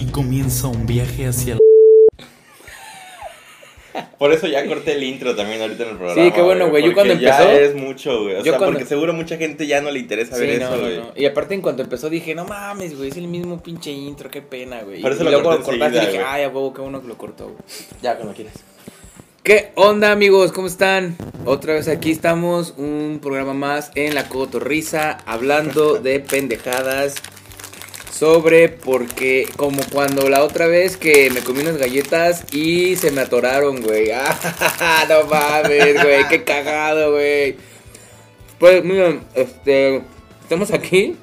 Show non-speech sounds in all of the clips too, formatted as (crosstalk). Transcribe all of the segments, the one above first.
Aquí comienza un viaje hacia la... Por eso ya corté el intro también ahorita en el programa. Sí, qué bueno, güey. Yo cuando ya empezó- es mucho, güey. O yo sea, cuando- porque seguro mucha gente ya no le interesa ver Sí, eso, no, no, güey. no. Y aparte en cuanto empezó dije, no mames, güey, es el mismo pinche intro, qué pena, güey. Por eso y lo luego corté cortaste y dije, ay, a huevo, qué bueno que lo cortó, güey. Ya, cuando quieras. ¿Qué onda, amigos? ¿Cómo están? Otra vez aquí estamos, un programa más en La Cotorrisa, hablando de pendejadas sobre porque, como cuando la otra vez que me comí unas galletas y se me atoraron, güey. (laughs) Ah, no mames, güey, qué cagado, güey. Pues, miren, este, estamos aquí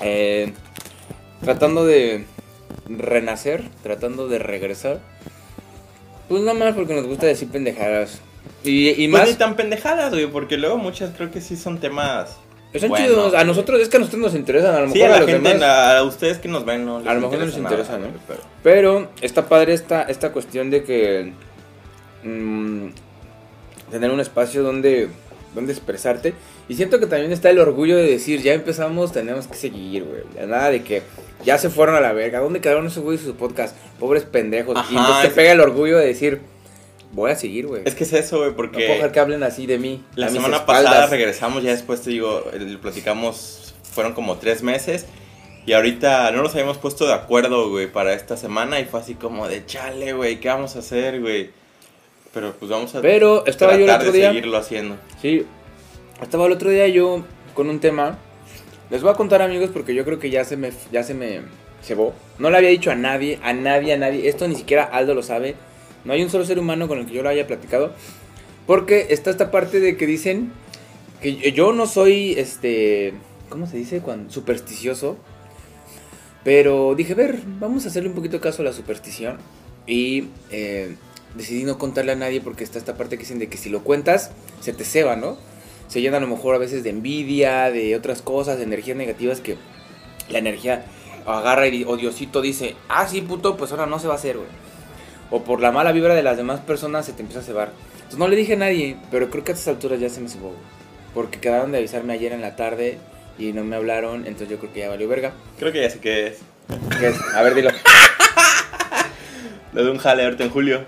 eh, tratando de renacer, tratando de regresar. Pues nada más porque nos gusta decir pendejadas. Y, y Pues más. ni tan pendejadas, güey, porque luego muchas creo que sí son temas. Son buenos, chidos. A nosotros, es que a nosotros nos interesan. A lo mejor Sí, a los gente, demás. a, a ustedes que nos ven, no les A lo mejor no les interesa, nada, ¿no? pero- Pero está padre esta, esta cuestión de que. mm, tener un espacio donde, donde expresarte. Y siento que también está el orgullo de decir, ya empezamos, tenemos que seguir, güey. Nada de que ya se fueron a la verga. ¿Dónde quedaron esos güeyes de su podcast? Pobres pendejos. Ajá, y entonces te pega el orgullo de decir, voy a seguir, güey. Es que es eso, güey, No puedo porque dejar que hablen así de mí. la semana espaldas. pasada regresamos, ya después te digo, el- platicamos, fueron como tres meses. Y ahorita no nos habíamos puesto de acuerdo, güey, para esta semana. Y fue así como de chale, güey, ¿qué vamos a hacer, güey? Pero pues vamos a Pero estaba yo el tratar otro de día. seguirlo haciendo. Sí, estaba el otro día yo con un tema. Les voy a contar, amigos, porque yo creo que ya se me, ya se me cebó. No le había dicho a nadie, a nadie, a nadie. Esto ni siquiera Aldo lo sabe. No hay un solo ser humano con el que yo lo haya platicado. Porque está esta parte de que dicen que yo no soy, este, ¿cómo se dice? Cuando, supersticioso. Pero dije, ver, vamos a hacerle un poquito caso a la superstición. Y eh, decidí no contarle a nadie porque está esta parte que dicen de que si lo cuentas, se te ceba, ¿no? Se llena a lo mejor a veces de envidia, de otras cosas, de energías negativas que la energía agarra y o Diosito dice, ah, sí, puto, pues ahora no se va a hacer, güey. O por la mala vibra de las demás personas se te empieza a cebar. Entonces no le dije a nadie, pero creo que a estas alturas ya se me cebó. Porque quedaron de avisarme ayer en la tarde y no me hablaron, entonces yo creo que ya valió verga. Creo que ya sé qué es. ¿Qué es? A ver, dilo. (laughs) Lo de un jale ahorita en julio.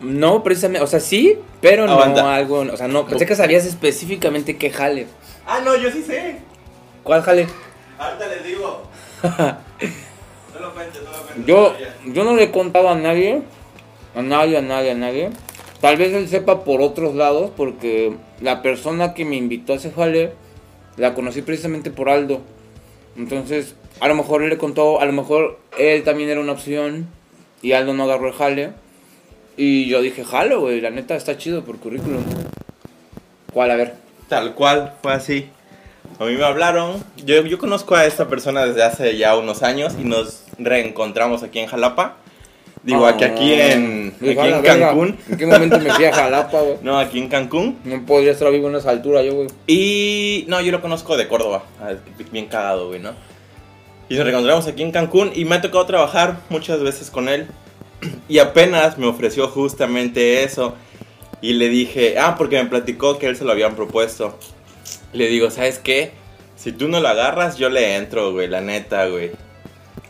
No, precisamente, o sea, sí, pero no Aguanta. algo, o sea, no, pensé que sabías específicamente qué jale. Ah, no, yo sí sé. ¿Cuál jale? Ahorita les digo. (laughs) no lo. Yo, yo no le he contado a nadie, a nadie, a nadie, a nadie. Tal vez él sepa por otros lados, porque la persona que me invitó a ese jale, la conocí precisamente por Aldo. Entonces, a lo mejor él le contó, a lo mejor él también era una opción, y Aldo no agarró el jale. Y yo dije, jalo, güey, la neta está chido por currículum. ¿Cuál? A ver. Tal cual, fue así. A mí me hablaron. Yo, yo conozco a esta persona desde hace ya unos años y nos reencontramos aquí en Jalapa. Digo, aquí, aquí en, Ah, aquí a la en verga. Cancún. ¿En qué momento me fui a Jalapa, güey? (laughs) No, aquí en Cancún. No podría estar vivo en esa altura yo, güey. Y no, yo lo conozco de Córdoba. Ah, Bien cagado, güey, ¿no? Y nos reencontramos aquí en Cancún y me ha tocado trabajar muchas veces con él. (clears throat) Y apenas me ofreció justamente eso. Y le dije, ah, porque me platicó que él se lo habían propuesto. Le digo, ¿sabes qué? Si tú no lo agarras, yo le entro, güey, la neta, güey.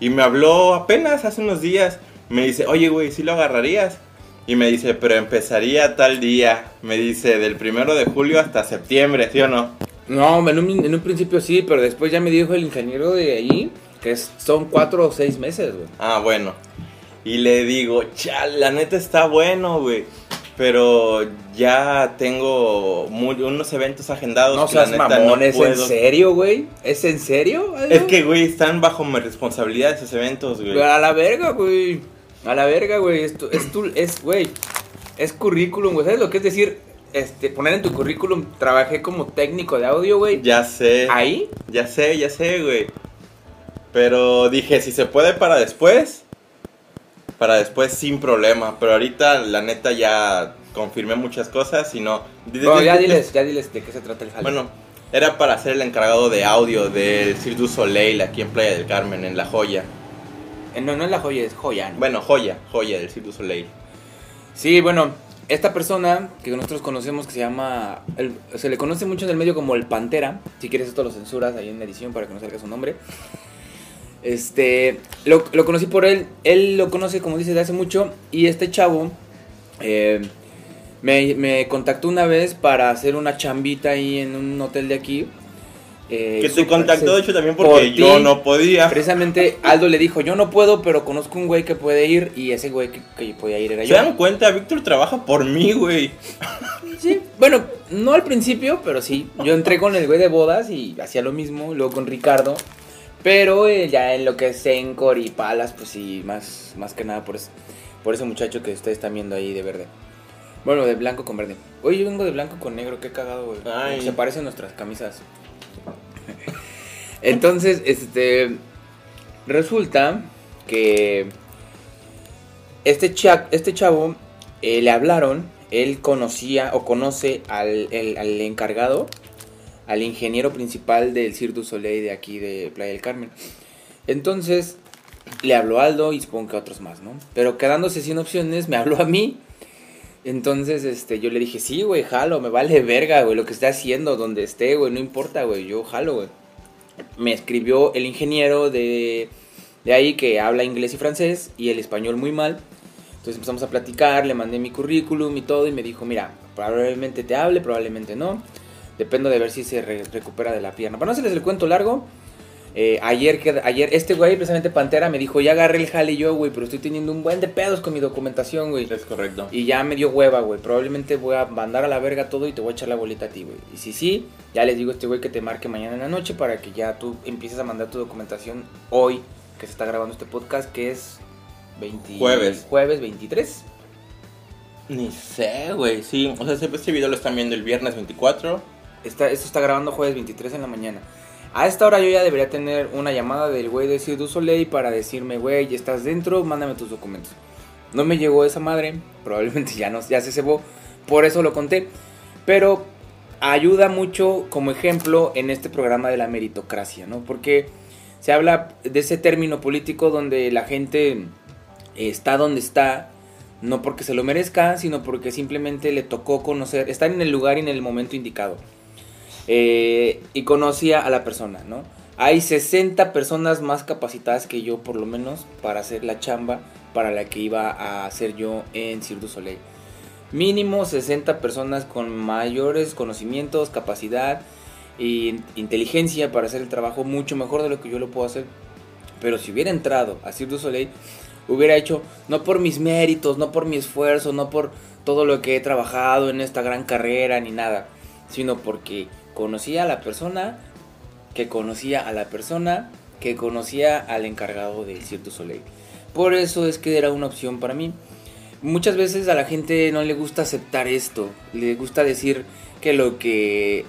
Y me habló apenas hace unos días. Me dice, oye, güey, ¿sí lo agarrarías? Y me dice, pero empezaría tal día. Me dice, del primero de julio hasta septiembre, ¿sí o no? No, en un, en un principio sí, pero después ya me dijo el ingeniero de ahí que es- son cuatro o seis meses, güey. Ah, bueno. Y le digo, chal, la neta está bueno, güey. Pero ya tengo muy- unos eventos agendados. No seas mamón, no ¿es en serio, güey? ¿Es en serio? Es que, güey, están bajo mi responsabilidad esos eventos, güey. A la verga, güey. A la verga, güey. Es, tu- es, tu- es, güey. Es currículum, güey. ¿Sabes lo que es decir? Este, poner en tu currículum, trabajé como técnico de audio, güey. Ya sé. Ahí, Ya sé, ya sé, güey. Pero dije, si se puede para después, para después sin problema. Pero ahorita, la neta, ya confirmé muchas cosas y no. Bueno, ya diles, ya diles de qué se trata el jale. Bueno, era para ser el encargado de audio del Cirque du Soleil aquí en Playa del Carmen, en La Joya. Eh, no, no es la joya, es joya. ¿no? Bueno, Joya, Joya del Cirque du Soleil. Sí, bueno, esta persona que nosotros conocemos que se llama, el- se le conoce mucho en el medio como el Pantera, si quieres esto lo censuras ahí en la edición para que no salga su nombre. Este, lo, lo conocí por él, él lo conoce, como dice, de hace mucho, y este chavo eh, me, me contactó una vez para hacer una chambita ahí en un hotel de aquí. eh, Que te contactó, de se- hecho, también por porque yo ti. no podía. Precisamente Aldo le dijo, yo no puedo, pero conozco un güey que puede ir, y ese güey que, que podía ir era ¿Se yo. dan cuenta? Víctor trabaja por mí, güey. Sí, bueno, no al principio, pero sí. Yo entré con el güey de bodas y hacía lo mismo, luego con Ricardo. Pero eh, ya en lo que es Encor y Palas, pues sí, más, más que nada por, ese- por ese muchacho que ustedes están viendo ahí de verde. Bueno, de blanco con verde. Oye, yo vengo de blanco con negro, qué cagado, güey. Se parecen nuestras camisas. Entonces, este. Resulta que. Este, cha- este chavo eh, le hablaron. Él conocía o conoce al, el- al encargado, al ingeniero principal del Cirque du Soleil de aquí de Playa del Carmen. Entonces le habló Aldo y supongo que a otros más, ¿no? Pero quedándose sin opciones, me habló a mí. Entonces, este, yo le dije, sí, güey, jalo, me vale verga, güey, lo que esté haciendo, donde esté, güey, no importa, güey, yo jalo, güey. Me escribió el ingeniero de, de ahí que habla inglés y francés y el español muy mal. Entonces empezamos a platicar, le mandé mi currículum y todo y me dijo, mira, probablemente te hable, probablemente no. Dependo de ver si se re- recupera de la pierna. Para no hacerles el cuento largo, eh, ayer, que, ayer este güey, precisamente Pantera, me dijo, ya agarré el jale yo, güey, pero estoy teniendo un buen de pedos con mi documentación, güey. Es correcto. Y ya me dio hueva, güey. Probablemente voy a mandar a la verga todo y te voy a echar la bolita a ti, güey. Y si sí, ya les digo a este güey que te marque mañana en la noche para que ya tú empieces a mandar tu documentación hoy que se está grabando este podcast, que es 20... Jueves. Jueves 23. Ni sé, güey. Sí, o sea, este video lo están viendo el viernes 24. Esto está grabando jueves 23 en la mañana. A esta hora yo ya debería tener una llamada del güey de Cirque du para decirme, güey, estás dentro, mándame tus documentos. No me llegó esa madre, (laughs) probablemente ya, no, ya se cebó, por eso lo conté. Pero ayuda mucho como ejemplo en este programa de la meritocracia, ¿no? Porque se habla de ese término político donde la gente está donde está, no porque se lo merezca, sino porque simplemente le tocó conocer, estar en el lugar y en el momento indicado. Eh, y conocía a la persona, ¿no? Hay 60 personas más capacitadas que yo, por lo menos, para hacer la chamba para la que iba a hacer yo en Cirque du Soleil. Mínimo 60 personas con mayores conocimientos, capacidad e inteligencia para hacer el trabajo mucho mejor de lo que yo lo puedo hacer. Pero si hubiera entrado a Cirque du Soleil, hubiera hecho, no por mis méritos, no por mi esfuerzo, no por todo lo que he trabajado en esta gran carrera ni nada, sino porque conocía a la persona, que conocía a la persona, que conocía al encargado del Cirque du Soleil. Por eso es que era una opción para mí. Muchas veces a la gente no le gusta aceptar esto, le gusta decir que lo que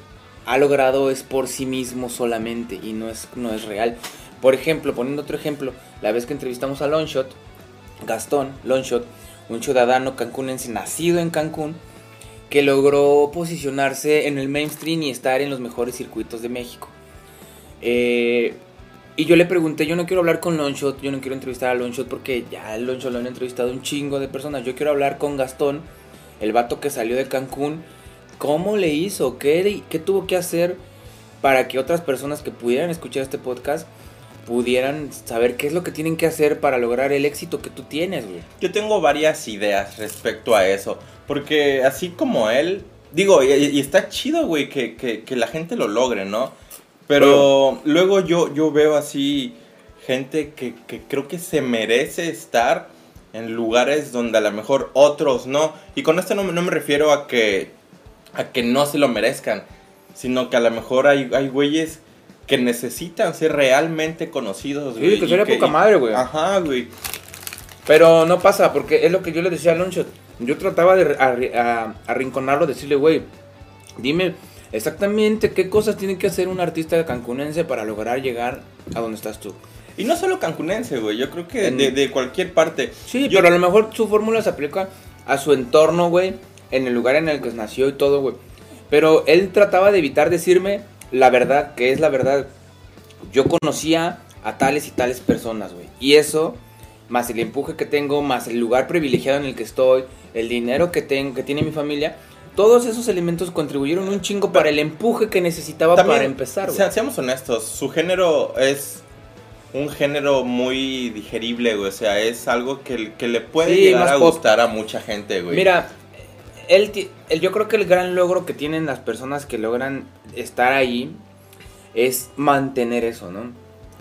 ha logrado es por sí mismo solamente y no es, no es real. Por ejemplo, poniendo otro ejemplo, la vez que entrevistamos a Longshot, Gastón Longshot, un ciudadano cancunense nacido en Cancún, que logró posicionarse en el mainstream y estar en los mejores circuitos de México. Eh, y yo le pregunté, yo no quiero hablar con Longshot, yo no quiero entrevistar a Longshot porque ya Longshot lo han entrevistado un chingo de personas. Yo quiero hablar con Gastón, el vato que salió de Cancún. ¿Cómo le hizo? ¿Qué, qué tuvo que hacer para que otras personas que pudieran escuchar este podcast pudieran saber qué es lo que tienen que hacer para lograr el éxito que tú tienes, güey? Yo tengo varias ideas respecto a eso. Porque así como él, digo, y, y está chido, güey, que, que, que la gente lo logre, ¿no? Pero luego yo, yo veo así gente que, que creo que se merece estar en lugares donde a lo mejor otros no. Y con esto no, me- no me refiero a que, a que no se lo merezcan, sino que a lo mejor hay, hay güeyes que necesitan ser realmente conocidos, Sí, güey. que sería poca madre, güey. Ajá, güey. Pero no pasa, porque es lo que yo le decía a Longshot. Yo trataba de arrinconarlo, decirle, güey, dime exactamente qué cosas tiene que hacer un artista cancunense para lograr llegar a donde estás tú. Y no solo cancunense, güey. Yo creo que En- de, de cualquier parte. Sí, Yo- pero a lo mejor su fórmula se aplica a su entorno, güey, en el lugar en el que nació y todo, güey. Pero él trataba de evitar decirme la verdad, que es la verdad. Yo conocía a tales y tales personas, güey. Y eso, más el empuje que tengo, más el lugar privilegiado en el que estoy, el dinero que tengo, que tiene mi familia, todos esos elementos contribuyeron un chingo para el empuje que necesitaba También, para empezar, güey. sea- seamos honestos, su género es un género muy digerible, güey. O sea, es algo que, que le puede Sí, llegar a pop. gustar a mucha gente, güey. Mira, ti- él- yo creo que el gran logro que tienen las personas que logran estar ahí es mantener eso, ¿no?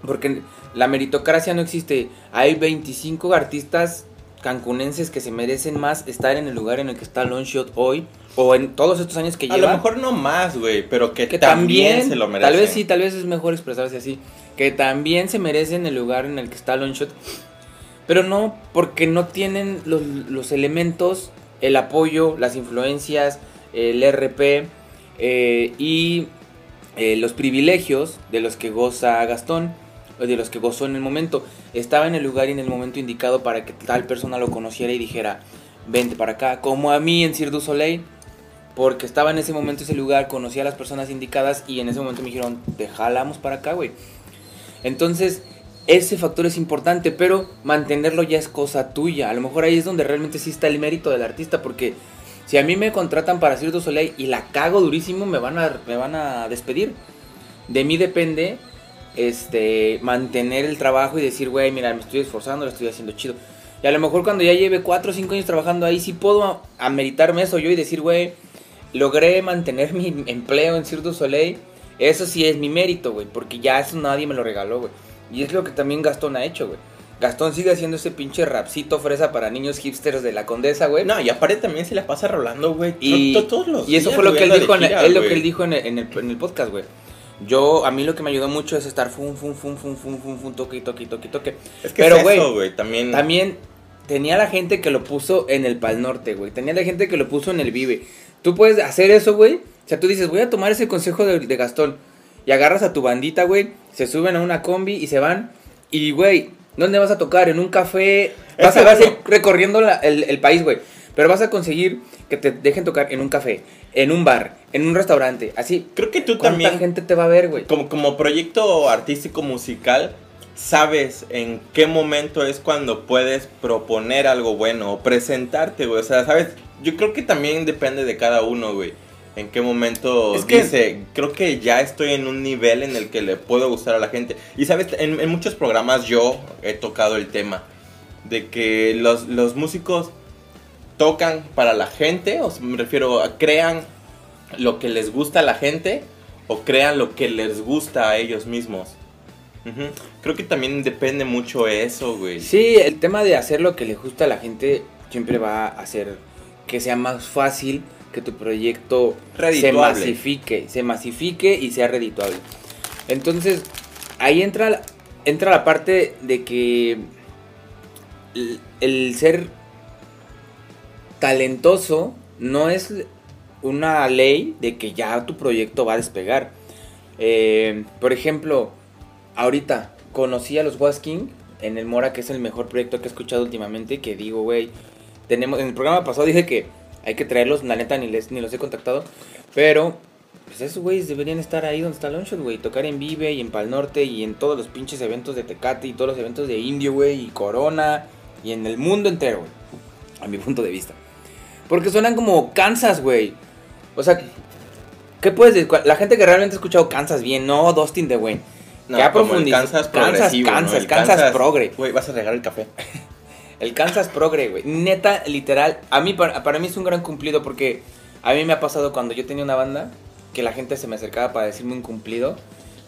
Porque la meritocracia no existe. Hay 25 artistas cancunenses que se merecen más estar en el lugar en el que está Longshot hoy o en todos estos años que a lleva. lo mejor no más, güey, pero que, que también, también, se lo merecen. tal vez sí, tal vez es mejor expresarse así, que también se merecen el lugar en el que está Longshot, pero no porque no tienen los, los elementos, el apoyo, las influencias, el RP eh, y eh, los privilegios de los que goza Gastón, de los que gozó en el momento. Estaba en el lugar y en el momento indicado para que tal persona lo conociera y dijera, vente para acá, como a mí en Cirque du Soleil porque estaba en ese momento ese lugar, conocía a las personas indicadas y en ese momento me dijeron, te jalamos para acá, güey. Entonces, ese factor es importante, pero mantenerlo ya es cosa tuya. A lo mejor ahí es donde realmente sí está el mérito del artista, porque si a mí me contratan para Cirque du Soleil y la cago durísimo, me van a, me van a despedir. De mí depende este mantener el trabajo y decir, güey, mira, me estoy esforzando, lo estoy haciendo chido. Y a lo mejor cuando ya lleve 4 o 5 años trabajando ahí, sí puedo ameritarme eso yo y decir, güey, logré mantener (laughs) mi empleo en Cirque du Soleil. Eso sí es mi mérito, güey, porque ya eso nadie me lo regaló, güey. Y es lo que también Gastón ha hecho, güey. Gastón sigue haciendo ese pinche rapcito fresa para niños hipsters de la condesa, güey. No, y aparte también se la pasa rolando, güey. Y, to- todos los y eso días, fue lo que él dijo, en, gira, él lo que güey. él dijo en el, en el, en el podcast, güey. Yo, a mí lo que me ayudó mucho es estar fum, fum, fum, fum, fum, fum, fum, toque, toque, toque, toque. Es que Pero, güey, también... También tenía la gente que lo puso en el Pal Norte, güey. Tenía la gente que lo puso en el Vive. Tú puedes hacer eso, güey. O sea, tú dices, voy a tomar ese consejo de, de Gastón. Y agarras a tu bandita, güey. Se suben a una combi y se van. Y, güey, ¿dónde vas a tocar? En un café. Vas, a, vas a ir recorriendo la- el, el país, güey. Pero vas a conseguir que te dejen tocar en un café, en un bar, en un restaurante. Así. Creo que tú ¿Cuánta también, gente te va a ver, güey? como, como proyecto artístico musical, sabes en qué momento es cuando puedes proponer algo bueno o presentarte, güey. O sea, sabes, yo creo que también depende de cada uno, güey. En qué momento Es que- dice, creo que ya estoy en un nivel en el que le puedo gustar a la gente. Y sabes, en, en muchos programas yo he tocado el tema de que los, los músicos tocan para la gente, o sea, me refiero a crean lo que les gusta a la gente o crean lo que les gusta a ellos mismos. Creo que también depende mucho eso, güey. Sí, el tema de hacer lo que le gusta a la gente siempre va a hacer que sea más fácil que tu proyecto se masifique, se masifique y sea redituable. Entonces, ahí entra, entra la parte de que el, el ser talentoso no es una ley de que ya tu proyecto va a despegar. Eh, por ejemplo, ahorita conocí a los Wasking en el Mora, que es el mejor proyecto que he escuchado últimamente, que digo, güey, tenemos, en el programa pasado dije que hay que traerlos, la neta ni, les, ni los he contactado, pero pues esos güeyes deberían estar ahí donde está Longshot, güey, tocar en Vive y en Pal Norte y en todos los pinches eventos de Tecate y todos los eventos de Indio, güey, y Corona y en el mundo entero, güey, a mi punto de vista. Porque suenan como Kansas, güey. O sea, ¿qué puedes decir? La gente que realmente ha escuchado Kansas bien, no Dustin de Wayne. No, que ha como el profundiz- Kansas Kansas, progresivo, ¿no? Kansas, Kansas progre. Güey, vas a regar el café. (laughs) El Kansas Progre, güey. Neta, literal. A mí, para, para mí es un gran cumplido porque a mí me ha pasado cuando yo tenía una banda que la gente se me acercaba para decirme un cumplido.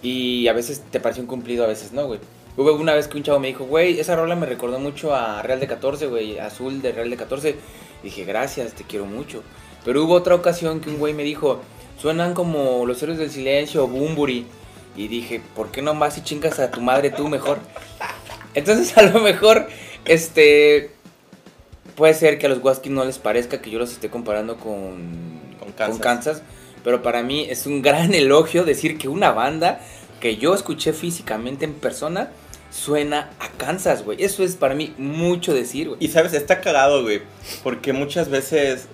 Y a veces te pareció un cumplido, a veces no, güey. Hubo una vez que un chavo me dijo, güey, esa rola me recordó mucho a Real de 14, güey. Azul de Real de 14. Dije, gracias, te quiero mucho. Pero hubo otra ocasión que un güey me dijo, suenan como los héroes del silencio o Bumburi. Y dije, ¿por qué no vas y chingas a tu madre tú mejor? Entonces (laughs) a lo mejor, este, puede ser que a los Waskin no les parezca que yo los esté comparando con, Con Kansas. Kansas, pero para mí es un gran (laughs) elogio decir que una banda que yo escuché físicamente en persona suena a Kansas, güey. Eso es para mí mucho decir, güey. Y sabes, está cagado, güey. Porque muchas veces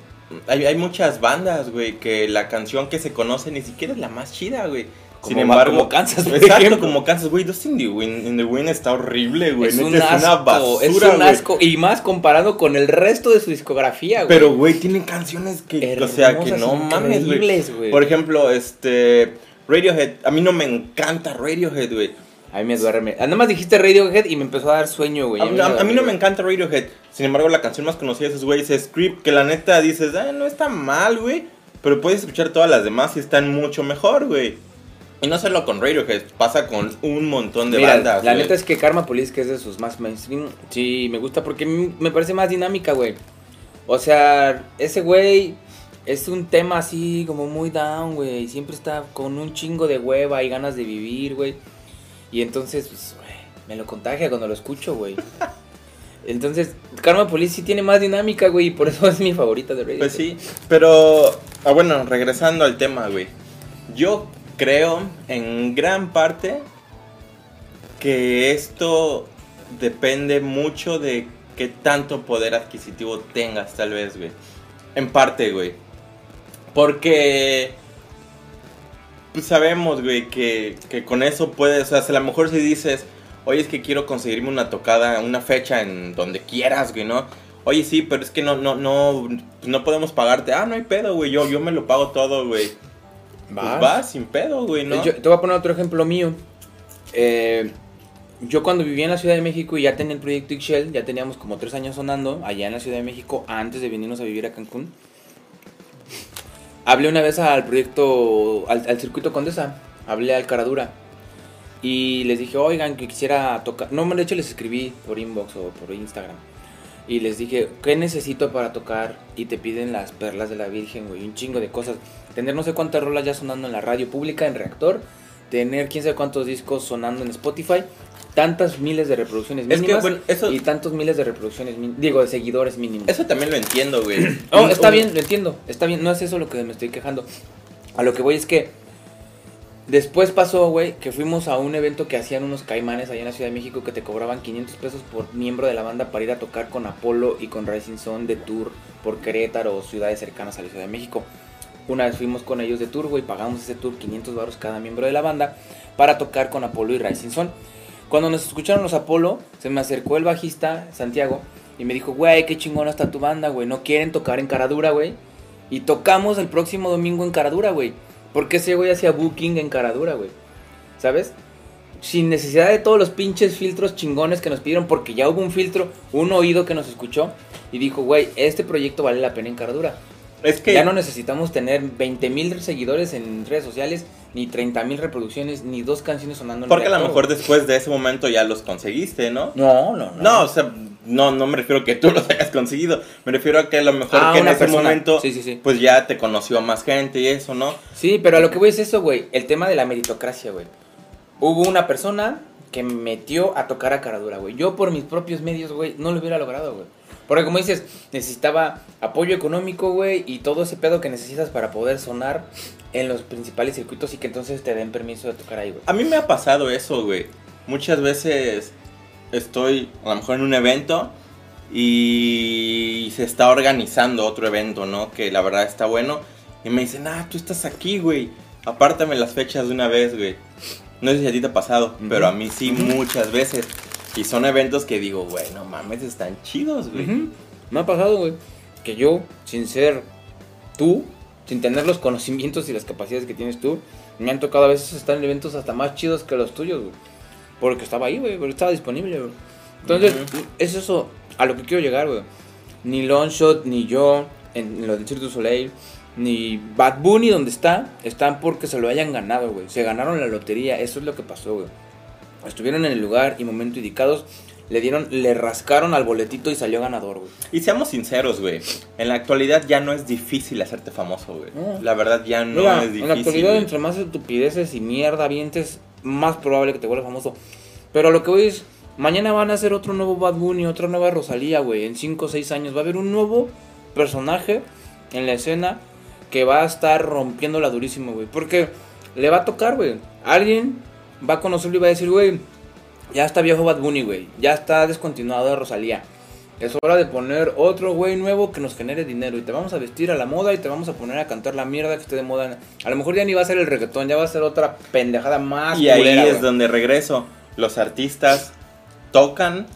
hay, hay muchas bandas, güey, que la canción que se conoce ni siquiera es la más chida, güey. Como Sin embargo, como Kansas, por exacto, ejemplo. como Kansas, güey. Dust in the Wind, in the Wind está horrible, güey. Es un es una asco, basura, es un güey. asco. Y más comparado con el resto de su discografía, güey. Pero, güey, tienen canciones que, o sea, que Hermosas, no mames, güey. güey. Por ejemplo, este, Radiohead, a mí no me encanta Radiohead, güey. A mí me duerme. Ah, Nada más dijiste Radiohead y me empezó a dar sueño, güey. A, mí no me encanta Radiohead. Sin embargo, la canción más conocida de esos güeyes es Creep, que la neta dices, ah, no está mal, güey. Pero puedes escuchar todas las demás y están mucho mejor, güey. Y no solo con Radiohead, pasa con un montón de Mira, bandas. la güey. neta es que Karma Police, que es de sus más mainstream, sí, me gusta porque me parece más dinámica, güey. O sea, ese güey es un tema así como muy down, güey. Siempre está con un chingo de hueva y ganas de vivir, güey. Y entonces, pues, me lo contagia cuando lo escucho, güey. (laughs) Entonces, Karma Police sí tiene más dinámica, güey, y por eso (laughs) es mi favorita de Radio. Pues sí, pero ah, bueno, regresando al tema, güey. Yo creo en gran parte que esto depende mucho de qué tanto poder adquisitivo tengas, tal vez, güey. En parte, güey. Porque pues sabemos, güey, que, que con eso puedes, o sea, si a lo mejor si dices, oye, es que quiero conseguirme una tocada, una fecha en donde quieras, güey, ¿no? Oye, sí, pero es que no, no, no, no podemos pagarte. Ah, no hay pedo, güey, yo, yo me lo pago todo, güey. Pues Vas. vas sin pedo, güey, ¿no? Yo te voy a poner otro ejemplo mío. Eh, yo cuando vivía en la Ciudad de México y ya tenía el proyecto Ixchel, ya teníamos como tres años sonando allá en la Ciudad de México antes de venirnos a vivir a Cancún. Hablé una vez al proyecto, al, al circuito Condesa, hablé al Caradura y les dije, oigan, que quisiera tocar. No, de hecho les escribí por inbox o por Instagram. Y les dije, ¿qué necesito para tocar? Y te piden las perlas de la Virgen, güey, un chingo de cosas. Tener no sé cuántas rolas ya sonando en la radio pública, en Reactor. Tener quién sabe cuántos discos sonando en Spotify. Tantas miles de reproducciones Es que, mínimas. bueno, eso- Y tantos miles de reproducciones, digo, de seguidores mínimos. Eso también lo entiendo, güey. (clears throat) Oh, Un- está bien, lo entiendo. Está bien, no es eso lo que me estoy quejando. A lo que voy es que después pasó, güey, que fuimos a un evento que hacían unos caimanes allá en la Ciudad de México que te cobraban 500 pesos por miembro de la banda para ir a tocar con Apolo y con Rising Sun de tour por Querétaro o ciudades cercanas a la Ciudad de México. Una vez fuimos con ellos de tour, güey, pagamos ese tour 500 baros cada miembro de la banda para tocar con Apolo y Rising Sun. Cuando nos escucharon los Apolo, se me acercó el bajista, Santiago, y me dijo, güey, qué chingona está tu banda, güey, no quieren tocar en Caradura, güey. Y tocamos el próximo domingo en Caradura, güey. Porque ese güey hacía booking en Caradura, güey. ¿Sabes? Sin necesidad de todos los pinches filtros chingones que nos pidieron, porque ya hubo un filtro, un oído que nos escuchó y dijo, güey, este proyecto vale la pena en Caradura. Es que Ya no necesitamos tener 20 mil seguidores en redes sociales, ni 30 mil reproducciones, ni dos canciones sonando en porque a lo mejor después de ese momento ya los conseguiste, ¿no? No, no, no. No, o sea, no, no me refiero a que tú (laughs) los hayas conseguido. Me refiero a que a lo mejor Ah, que en ese persona. momento, Sí, sí, sí. pues ya te conoció a más gente y eso, ¿no? Sí, pero a lo que voy es eso, güey. El tema de la meritocracia, güey. Hubo una persona que me metió a tocar a Caradura, güey. Yo por mis propios medios, güey, no lo hubiera logrado, güey. Porque como dices, necesitaba apoyo económico, güey, y todo ese pedo que necesitas para poder sonar en los principales circuitos y que entonces te den permiso de tocar ahí, güey. A mí me ha pasado eso, güey. Muchas veces estoy a lo mejor en un evento y se está organizando otro evento, ¿no? Que la verdad está bueno. Y me dicen, ah, tú estás aquí, güey. Apártame las fechas de una vez, güey. No sé si a ti te ha pasado, pero a mí sí muchas veces. Y son eventos que digo, güey, no mames, están chidos, güey. Ujú. Me ha pasado, güey, que yo, sin ser tú, sin tener los conocimientos y las capacidades que tienes tú, me han tocado a veces estar en eventos hasta más chidos que los tuyos, güey. Porque estaba ahí, güey, porque estaba disponible, güey. Entonces, Ujú. es eso a lo que quiero llegar, güey. Ni Longshot, ni yo, en, lo del Cirque du Soleil, ni Bad Bunny donde está, están porque se lo hayan ganado, güey. Se ganaron la lotería, eso es lo que pasó, güey. Estuvieron en el lugar y momento indicados, le dieron, le rascaron al boletito y salió ganador, güey. Y seamos sinceros, güey. En la actualidad ya no es difícil hacerte famoso, güey. No. La verdad ya no Mira, es difícil. en la actualidad, güey. entre más estupideces y mierda vientes, más probable que te vuelvas famoso. Pero lo que voy es, mañana van a hacer otro nuevo Bad Bunny, otra nueva Rosalía, güey. En 5 o 6 años va a haber un nuevo personaje en la escena que va a estar rompiéndola durísimo, güey. Porque le va a tocar, güey. Alguien va a conocerlo y va a decir, güey, ya está viejo Bad Bunny, güey. Ya está descontinuado de Rosalía. Es hora de poner otro güey nuevo que nos genere dinero. Y te vamos a vestir a la moda y te vamos a poner a cantar la mierda que esté de moda. A lo mejor ya ni va a ser el reggaetón, ya va a ser otra pendejada más. Y ahí es donde regreso. Los artistas tocan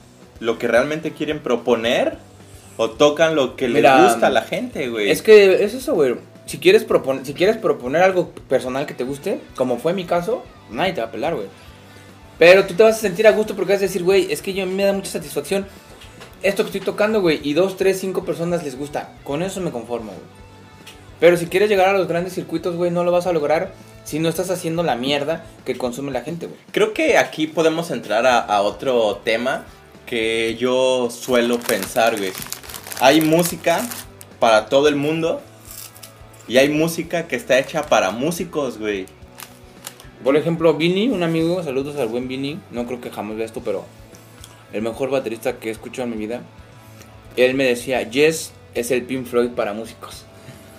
lo que realmente quieren proponer o tocan lo que Mira, les gusta a la gente, güey. Es que es eso, güey. Si quieres, proponer, si quieres proponer algo personal que te guste, como fue mi caso, nadie te va a pelar, güey. Pero tú te vas a sentir a gusto porque vas a decir, güey, es que yo me da mucha satisfacción esto que estoy tocando, güey, y dos, tres, cinco personas les gusta. Con eso me conformo, güey. Pero si quieres llegar a los grandes circuitos, güey, no lo vas a lograr si no estás haciendo la mierda que consume la gente, güey. Creo que aquí podemos entrar a, a otro tema que yo suelo pensar, güey. Hay música para todo el mundo y hay música que está hecha para músicos, güey. Por ejemplo, Vini, un amigo, saludos al buen Vini, no creo que jamás vea esto, pero el mejor baterista que he escuchado en mi vida, él me decía, Yes es el Pink Floyd para músicos.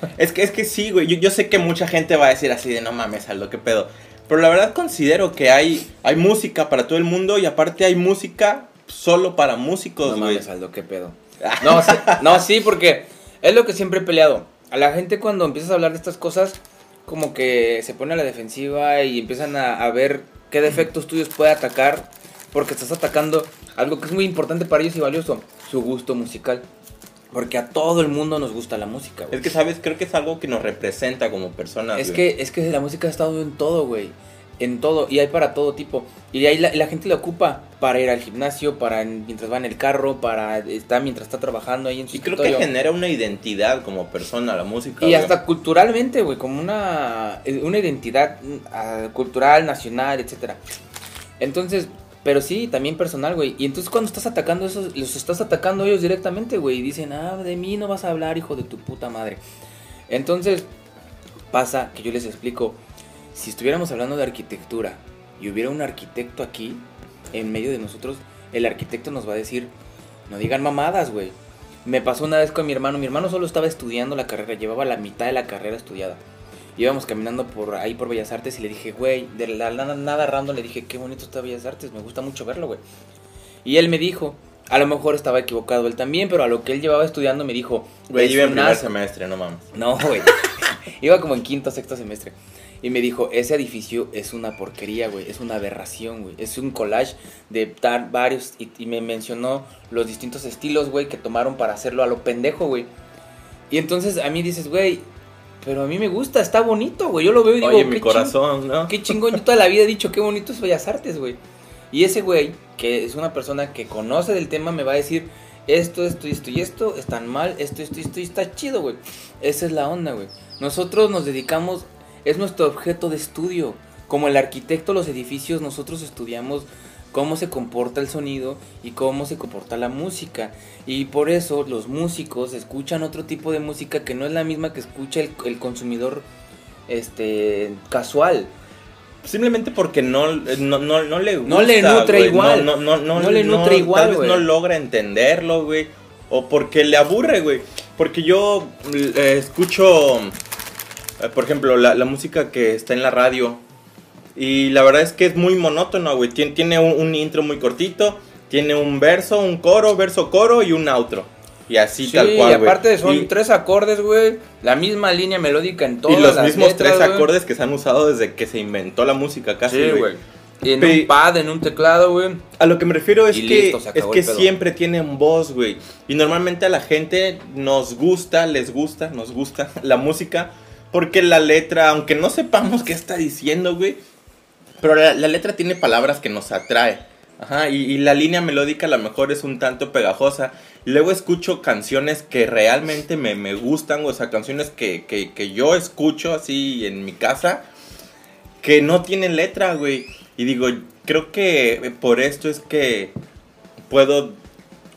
(laughs) Es que, es que sí, güey. Yo, yo sé que mucha gente va a decir así de no mames, Aldo, qué pedo. Pero la verdad considero que hay, hay música para todo el mundo y aparte hay música solo para músicos, No güey. mames, Aldo, qué pedo. No, sí, no, sí, porque es lo que siempre he peleado. A la gente cuando empiezas a hablar de estas cosas, como que se pone a la defensiva y empiezan a, a ver qué defectos tuyos puede atacar, porque estás atacando algo que es muy importante para ellos y valioso, su gusto musical. Porque a todo el mundo nos gusta la música, güey. Es que, ¿sabes? Creo que es algo que nos representa como personas, Es güey. que, es que la música ha estado en todo, güey. En todo. Y hay para todo tipo. Y ahí la, la gente la ocupa para ir al gimnasio, para en- mientras va en el carro, para estar mientras está trabajando ahí en su Y creo que genera una identidad como persona la música. Y güey. hasta culturalmente, güey, como una, eh, una identidad ah, cultural, nacional, etcétera. Entonces, pero sí, también personal, güey. Y entonces cuando estás atacando esos, los estás atacando ellos directamente, güey. Y dicen, ah, de mí no vas a hablar, hijo de tu puta madre. Entonces, pasa que yo les explico, si estuviéramos hablando de arquitectura y hubiera un arquitecto aquí, en medio de nosotros, el arquitecto nos va a decir, no digan mamadas, güey. Me pasó una vez con mi hermano, mi hermano solo estaba estudiando la carrera, llevaba la mitad de la carrera estudiada. Íbamos caminando por ahí por Bellas Artes y le dije, güey, de la nada, nada random le dije, qué bonito está Bellas Artes, me gusta mucho verlo, güey. Y él me dijo, a lo mejor estaba equivocado él también, pero a lo que él llevaba estudiando me dijo, Güey, "Es iba en primer asco". semestre, no mames. No, güey. (laughs) Iba como en quinto, sexto semestre. Y me dijo, ese edificio es una porquería, güey. Es una aberración, güey. Es un collage de dar varios... Y, y me mencionó los distintos estilos, güey, que tomaron para hacerlo a lo pendejo, güey. Y entonces a mí dices, güey, pero a mí me gusta, está bonito, güey. Yo lo veo y digo, Oye, mi "Qué corazón, ¿no? Qué chingón, yo toda la vida he dicho, qué bonito es Bellas Artes, güey. Y ese güey, que es una persona que conoce del tema, me va a decir, esto, esto, esto y esto están mal, esto, esto, esto y está chido, güey. Esa es la onda, güey. Nosotros nos dedicamos, es nuestro objeto de estudio. Como el arquitecto, los edificios, nosotros estudiamos cómo se comporta el sonido y cómo se comporta la música. Y por eso los músicos escuchan otro tipo de música que no es la misma que escucha el, el consumidor este casual. Simplemente porque no, no, no, no le gusta. No le nutre igual. No, no, no, No le nutre igual, Tal vez no logra entenderlo, güey. O porque le aburre, güey. Porque yo eh, escucho, eh, por ejemplo, la, la música que está en la radio. Y la verdad es que es muy monótono, güey. Tien- Tiene un, un intro muy cortito. Tiene un verso, un coro, verso, coro y un outro. Y así Sí, tal cual, y aparte güey. son Y- tres acordes, güey. La misma línea melódica en todas y los las mismos letras, tres güey. acordes que se han usado desde que se inventó la música casi, Sí, güey. Y en Pe- un pad, en un teclado, güey. A lo que me refiero es Y que, listo, es que siempre tienen voz, güey. Y normalmente a la gente nos gusta, les gusta, nos gusta (laughs) la música. Porque la letra, aunque no sepamos qué está diciendo, güey. Pero la, letra tiene palabras que nos atrae. Ajá, y, la línea melódica a lo mejor es un tanto pegajosa. Luego escucho canciones que realmente me, me gustan, o sea, canciones que, que, que yo escucho así en mi casa que no tienen letra, güey. Y digo, creo que por esto es que puedo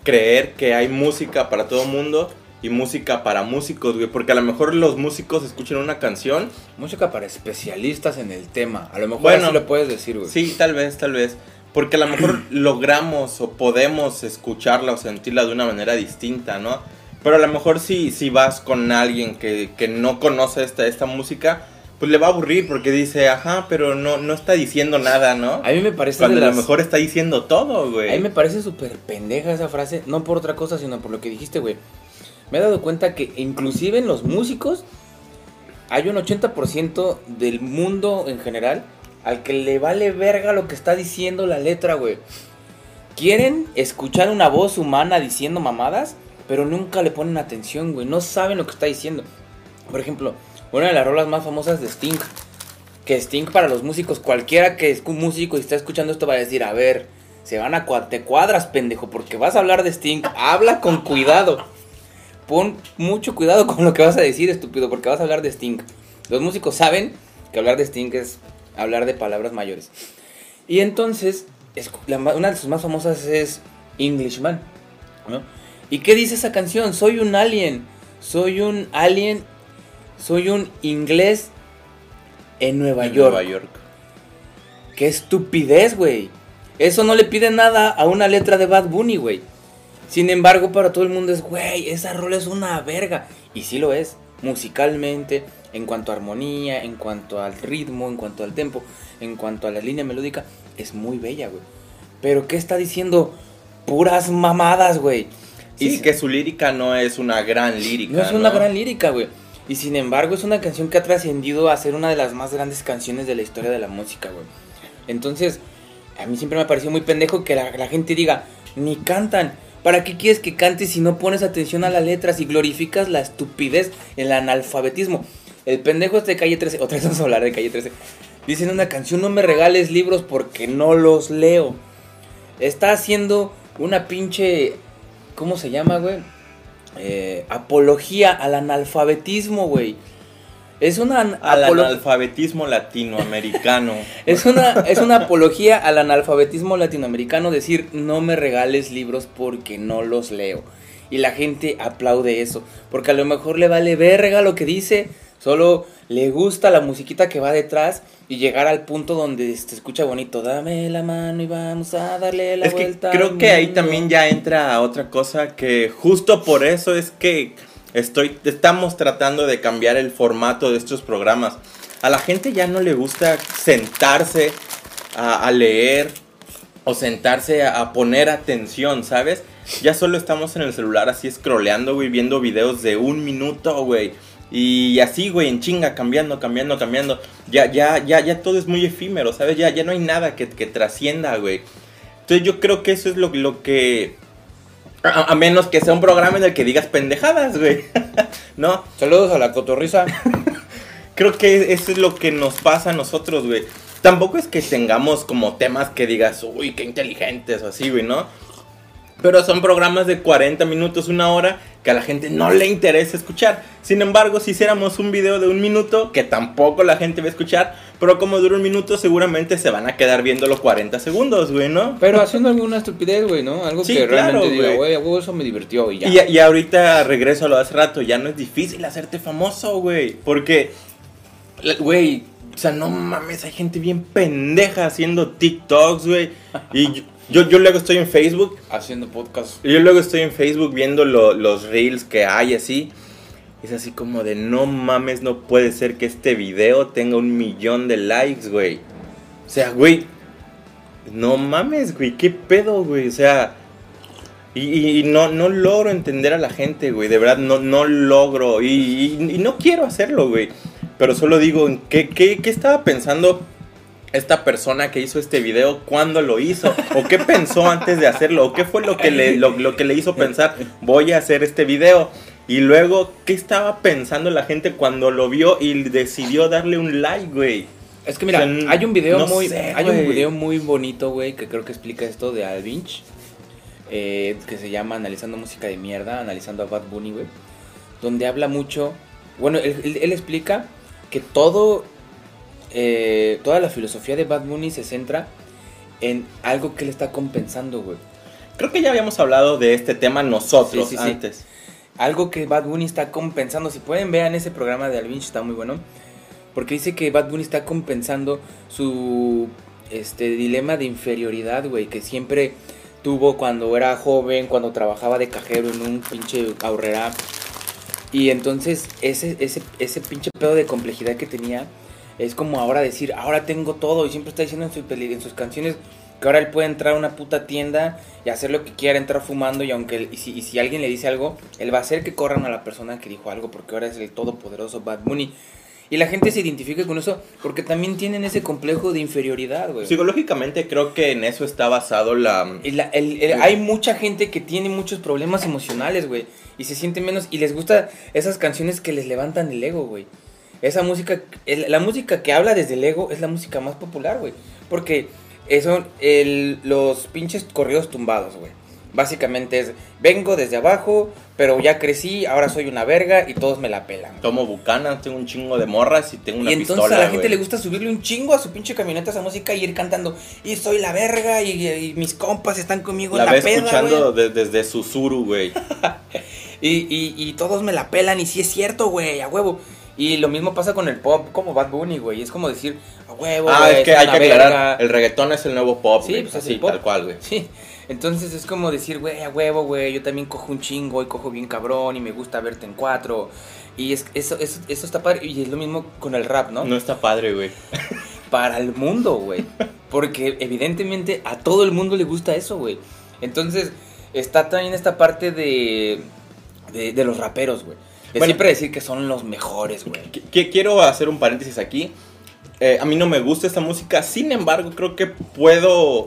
creer que hay música para todo mundo y música para músicos, güey. Porque a lo mejor los músicos escuchan una canción. Música para especialistas en el tema. A lo mejor Bueno, así lo puedes decir, güey. Sí, tal vez, tal vez. Porque a lo mejor (clears throat) logramos o podemos escucharla o sentirla de una manera distinta, ¿no? Pero a lo mejor si, si vas con alguien que, que no conoce esta, esta música, pues le va a aburrir porque dice, ajá, pero no, no está diciendo nada, ¿no? A mí me parece Cuando de a las- lo mejor está diciendo todo, A güey. mí me parece súper pendeja esa frase, no por otra cosa, sino por lo que dijiste, güey. Me he dado cuenta que inclusive en los músicos hay un 80% del mundo en general al que le vale verga lo que está diciendo la letra, güey. Quieren escuchar una voz humana diciendo mamadas, pero nunca le ponen atención, güey. No saben lo que está diciendo. Por ejemplo, una de las rolas más famosas de Sting, que Sting para los músicos, cualquiera que es un músico y está escuchando esto va a decir, a ver, se van a te cuadras, pendejo, porque vas a hablar de Sting, habla con cuidado. Pon mucho cuidado (laughs) con lo que vas a decir, estúpido, porque vas a hablar de Sting. Los músicos saben que hablar de Sting es hablar de palabras mayores. Y entonces, una de sus más famosas es Englishman. ¿no? ¿Y qué dice esa canción? Soy un alien. Soy un alien. Soy un inglés en Nueva En York. Nueva York. Qué estupidez, güey. Eso no le pide nada a una letra de Bad Bunny, güey. Sin embargo, para todo el mundo es, güey, esa rola es una verga. Y sí lo es, musicalmente, en cuanto a armonía, en cuanto al ritmo, en cuanto al tempo, en cuanto a la línea melódica, es muy bella, güey. Pero ¿qué está diciendo? Puras mamadas, güey. Sí, Y- que su lírica no es una gran lírica. no es una gran lírica, güey. Y sin embargo es una canción que ha trascendido a ser una de las más grandes canciones de la historia de la música, güey. Entonces, a mí siempre me ha parecido muy pendejo que la, la gente diga, ni cantan. ¿Para qué quieres que cantes si no pones atención a las letras y glorificas la estupidez, el analfabetismo? El pendejo este de Calle 13, otra vez vamos a hablar de Calle 13. Dicen en una canción, no me regales libros porque no los leo. Está haciendo una pinche, ¿cómo se llama, güey? eh, apología al analfabetismo, güey. Es una Al apolo- analfabetismo latinoamericano. (laughs) es una es una apología al analfabetismo latinoamericano decir no me regales libros porque no los leo. Y la gente aplaude eso, porque a lo mejor le vale verga lo que dice, solo le gusta la musiquita que va detrás y llegar al punto donde se escucha bonito, dame la mano y vamos a darle la es que vuelta. creo al que ahí mundo". también ya entra otra cosa que justo por eso es que estoy estamos tratando de cambiar el formato de estos programas. A la gente ya no le gusta sentarse a, leer o sentarse a, a poner atención, ¿sabes? Ya solo estamos en el celular así scrolleando, güey, viendo videos de un minuto, güey. Y así, güey, en chinga, cambiando, cambiando, cambiando. Ya, ya, ya, ya todo es muy efímero, ¿sabes? Ya, ya no hay nada que, que trascienda, güey. Entonces yo creo que eso es lo, lo que... A, a menos que sea un programa en el que digas pendejadas, güey. (laughs) ¿No? Saludos a la cotorriza. (laughs) Creo que eso es lo que nos pasa a nosotros, güey. Tampoco es que tengamos como temas que digas, uy, qué inteligentes o así, güey, ¿no? Pero son programas de 40 minutos, una hora, que a la gente no le interesa escuchar. Sin embargo, si hiciéramos un video de un minuto, que tampoco la gente va a escuchar, pero como dura un minuto, seguramente se van a quedar viéndolo 40 segundos, güey, ¿no? Pero haciendo alguna estupidez, güey, ¿no? Algo Sí, que claro, realmente diga, güey. güey, eso me divirtió y ya. Y, y ahorita regreso a lo de hace rato, ya no es difícil hacerte famoso, güey. Porque, güey, o sea, no mames, hay gente bien pendeja haciendo TikToks, güey. Y yo, yo, yo luego estoy en Facebook, Haciendo podcast. yo luego estoy en Facebook viendo lo- los reels que hay así. Es así como de, no mames, no puede ser que este video tenga un millón de likes, güey. O sea, güey, no mames, güey, qué pedo, güey. O sea, y, no, no logro entender a la gente, güey. De verdad, no, no logro. Y, no quiero hacerlo, güey. Pero solo digo, ¿en ¿qué, qué, qué estaba pensando esta persona que hizo este video? ¿Cuándo lo hizo? ¿O qué pensó antes de hacerlo? ¿O qué fue lo que le, lo que le hizo pensar, voy a hacer este video? Y luego, ¿qué estaba pensando la gente cuando lo vio y decidió darle un like, güey? Es que mira, O sea, hay un video no muy sé, hay un video muy bonito, güey, que creo que explica esto de Alvinch. eh, que se llama Analizando música de mierda, analizando a Bad Bunny, güey. Donde habla mucho. Bueno, él, él- él explica que todo. eh, toda la filosofía de Bad Bunny se centra en algo que le está compensando, güey. Creo que ya habíamos hablado de este tema nosotros Sí, sí, sí. Algo que Bad Bunny está compensando. Si pueden ver en ese programa de Alvinch, está muy bueno. Porque dice que Bad Bunny está compensando su este dilema de inferioridad, güey, que siempre tuvo cuando era joven, cuando trabajaba de cajero en un pinche ahorrera. Y entonces ese, ese, ese pinche pedo de complejidad que tenía es como ahora decir, ahora tengo todo. Y siempre está diciendo en, sus en sus canciones que ahora él puede entrar a una puta tienda y hacer lo que quiera, entrar fumando. Y aunque y si, y si alguien le dice algo, él va a hacer que corran a la persona que dijo algo porque ahora es el todopoderoso Bad Bunny. Y la gente se identifica con eso porque también tienen ese complejo de inferioridad, güey. Psicológicamente creo que en eso está basado la... Y la- el- el- hay mucha gente que tiene muchos problemas emocionales, güey. Y se siente menos. Y les gusta esas canciones que les levantan el ego, güey. esa música, el- la música que habla desde el ego es la música más popular, güey. Porque son el, los pinches corridos tumbados, güey. Básicamente es, vengo desde abajo, pero ya crecí, ahora soy una verga y todos me la pelan. Tomo bucanas, tengo un chingo de morras y tengo una y entonces pistola, a la gente le gusta subirle un chingo a su pinche camioneta esa música y ir cantando, y soy la verga, y, y mis compas están conmigo La en la ves peda, escuchando de- desde Susuru, güey. (laughs) Y, y, y todos me la pelan y sí es cierto, güey, a huevo. Y lo mismo pasa con el pop como Bad Bunny, güey. Es como decir, a huevo, Ah, güey, es que hay que aclarar, el reggaetón es el nuevo pop, Sí, güey. pues es Así, el pop. tal cual, güey. Sí, entonces es como decir, güey, a huevo, güey, yo también cojo un chingo y cojo bien cabrón y me gusta verte en cuatro. Y es, eso, eso, eso está padre. Y es lo mismo con el rap, ¿no? No está padre, güey. (laughs) Para el mundo, güey. Porque evidentemente a todo el mundo le gusta eso, güey. Entonces está también esta parte de, de, de los raperos, güey. Bueno. siempre decir que son los mejores, güey. Qu- qu- Quiero hacer un paréntesis aquí. Eh, a mí no me gusta esta música, sin embargo, creo que puedo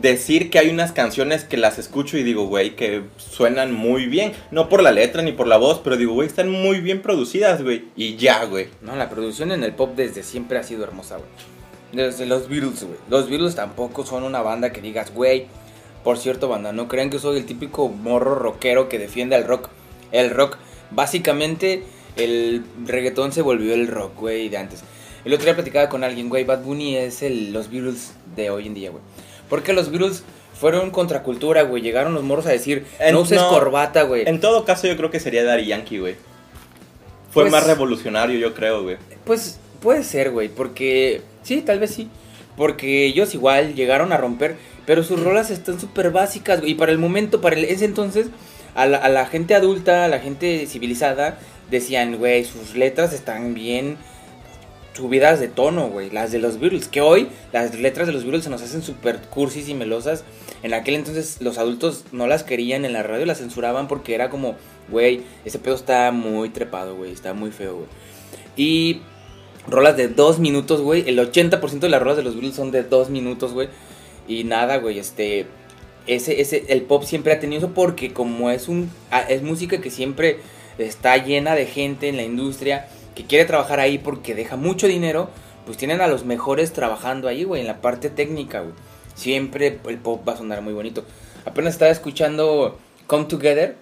decir que hay unas canciones que las escucho y digo, güey, que suenan muy bien. No por la letra ni por la voz, pero digo, güey, están muy bien producidas, güey. Y ya, güey. No, la producción en el pop desde siempre ha sido hermosa, güey. Desde los Beatles, güey. Los Beatles tampoco son una banda que digas, güey. Por cierto, banda, no crean que soy el típico morro rockero que defiende al rock. El rock, básicamente, el reggaetón se volvió el rock, güey, de antes. El otro día platicaba con alguien, güey, Bad Bunny es el, los Beatles de hoy en día, güey. Porque los Beatles fueron contracultura, güey. Llegaron los morros a decir, En- no uses no, corbata, güey. En todo caso, yo creo que sería Daddy Yankee, güey. Fue Pues- más revolucionario, yo creo, güey. Pues puede ser, güey, porque sí, tal vez sí. Porque ellos igual llegaron a romper, pero sus rolas están súper básicas, güey. Y para el momento, para el- ese entonces, a la, gente adulta, a la gente civilizada, decían, güey, sus letras están bien subidas de tono, güey. Las de los Beatles, que hoy las letras de los Beatles se nos hacen súper cursis y melosas. En aquel entonces los adultos no las querían en la radio, las censuraban porque era como, güey, ese pedo está muy trepado, güey, está muy feo, güey. Y rolas de dos minutos, güey. El 80% de las rolas de los Beatles son de dos minutos, güey. Y nada, güey, este... Ese, ese, el pop siempre ha tenido eso porque como es un... ah, Es música que siempre está llena de gente en la industria que quiere trabajar ahí porque deja mucho dinero, pues tienen a los mejores trabajando ahí, güey, en la parte técnica, güey. Siempre el pop va a sonar muy bonito. Apenas estaba escuchando Come Together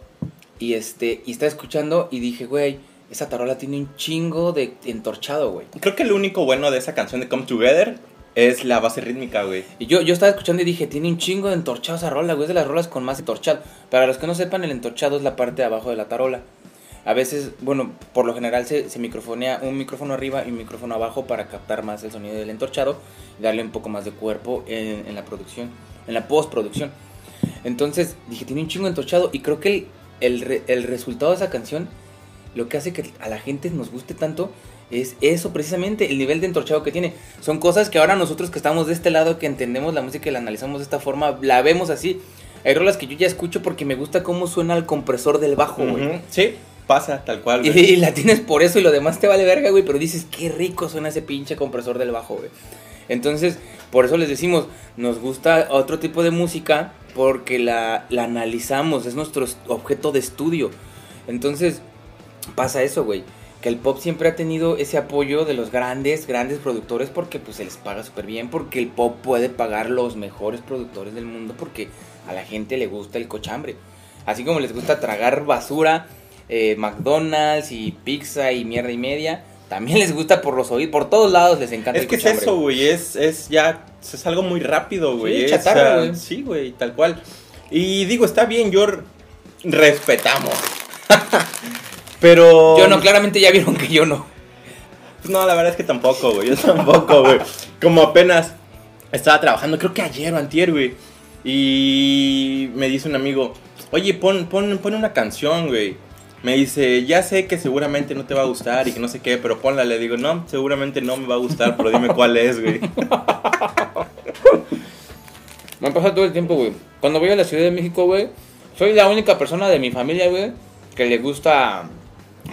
y este y estaba escuchando y dije, güey, esa tarola tiene un chingo de entorchado, güey. Creo que lo único bueno de esa canción de Come Together es la base rítmica, güey. Y yo, yo estaba escuchando y dije, tiene un chingo de entorchado esa rola, güey, es de las rolas con más entorchado. Para los que no sepan, el entorchado es la parte de abajo de la tarola. A veces, bueno, por lo general se, se microfonea un micrófono arriba y un micrófono abajo para captar más el sonido del entorchado y darle un poco más de cuerpo en, la producción, en la postproducción. Entonces dije, tiene un chingo entorchado y creo que el, el, el resultado de esa canción, lo que hace que a la gente nos guste tanto, es eso precisamente, el nivel de entorchado que tiene. Son cosas que ahora nosotros que estamos de este lado, que entendemos la música y la analizamos de esta forma, la vemos así. Hay rolas que yo ya escucho porque me gusta cómo suena el compresor del bajo, güey. Sí, pasa, tal cual, Y, güey. y (laughs) la tienes por eso y lo demás te vale verga, güey. Pero dices, qué rico suena ese pinche compresor del bajo, güey. Entonces, por eso les decimos, nos gusta otro tipo de música porque la, la analizamos, es nuestro est- objeto de estudio. Entonces, pasa eso, güey. Que el pop siempre ha tenido ese apoyo de los grandes, grandes productores porque pues se les paga súper bien, porque el pop puede pagar los mejores productores del mundo porque a la gente le gusta el cochambre. Así como les gusta tragar basura, eh, McDonald's y pizza y mierda y media, también les gusta por los oídos, por todos lados les encanta Es el que es cochambre. eso, güey. Es, es ya. Es algo muy rápido, güey. Sí, es, chatarra, ah, güey. Sí, güey, tal cual. Y digo, está bien, yo. Respetamos. (laughs) Pero. Yo no, claramente ya vieron que yo no. Pues no, la verdad es que tampoco, güey. Yo tampoco, güey. Como apenas estaba trabajando, creo que ayer o antier, güey. Y me dice un amigo, oye, pon, pon, pon una canción, güey. Me dice, ya sé que seguramente no te va a gustar y que no sé qué, pero ponla. Le digo, no, seguramente no me va a gustar, pero dime cuál es, güey. Me pasa todo el tiempo, güey. Cuando voy a la Ciudad de México, güey, soy la única persona de mi familia, güey, que le gusta,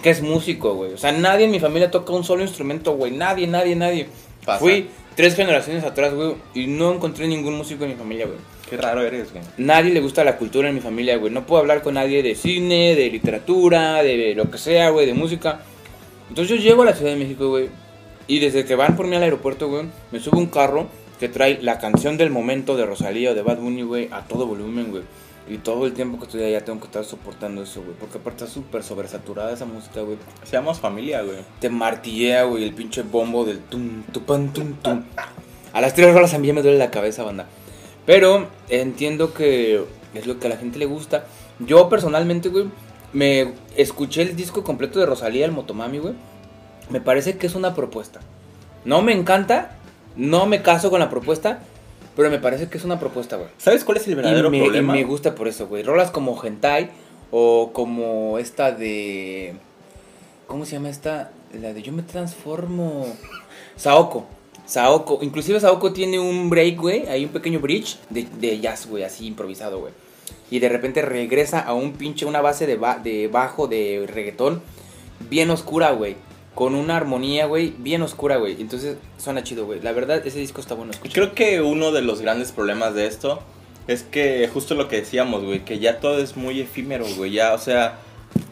que es músico, güey. O sea, nadie en mi familia toca un solo instrumento, güey. Nadie, nadie, nadie. Pasa. Fui tres generaciones atrás, güey, y no encontré ningún músico en mi familia, güey. Qué raro eres, güey. Nadie le gusta la cultura en mi familia, güey. No puedo hablar con nadie de cine, de literatura, de lo que sea, güey, de música. Entonces yo llego a la Ciudad de México, güey. Y desde que van por mí al aeropuerto, güey, me subo un carro que trae la canción del momento de Rosalía o de Bad Bunny, güey, a todo volumen, güey. Y todo el tiempo que estoy allá tengo que estar soportando eso, güey. Porque aparte está súper sobresaturada esa música, güey. Seamos familia, güey. Te martillea, güey, el pinche bombo del tum, tupan, tum, tum. A las tres horas a mí me duele la cabeza, banda. Pero entiendo que es lo que a la gente le gusta. Yo personalmente, güey, me escuché el disco completo de Rosalía, el Motomami, güey. Me parece que es una propuesta. No me encanta, no me caso con la propuesta, pero me parece que es una propuesta, güey. ¿Sabes cuál es el Y verdadero me, y problema? me gusta por eso, güey. Rolas como Hentai o como esta de... ¿Cómo se llama esta? La de Yo me transformo. Saoko. Saoko. Inclusive Saoko tiene un break, güey. Hay un pequeño bridge de, de jazz, güey. Así improvisado, güey. Y de repente regresa a un pinche, una base de, ba- de bajo de reggaetón. Bien oscura, güey. Con una armonía, güey. Bien oscura, güey. Entonces suena chido, güey. La verdad, ese disco está bueno. Escucha. Creo que uno de los grandes problemas de esto es que justo lo que decíamos, güey, que ya todo es muy efímero, güey. Ya, o sea,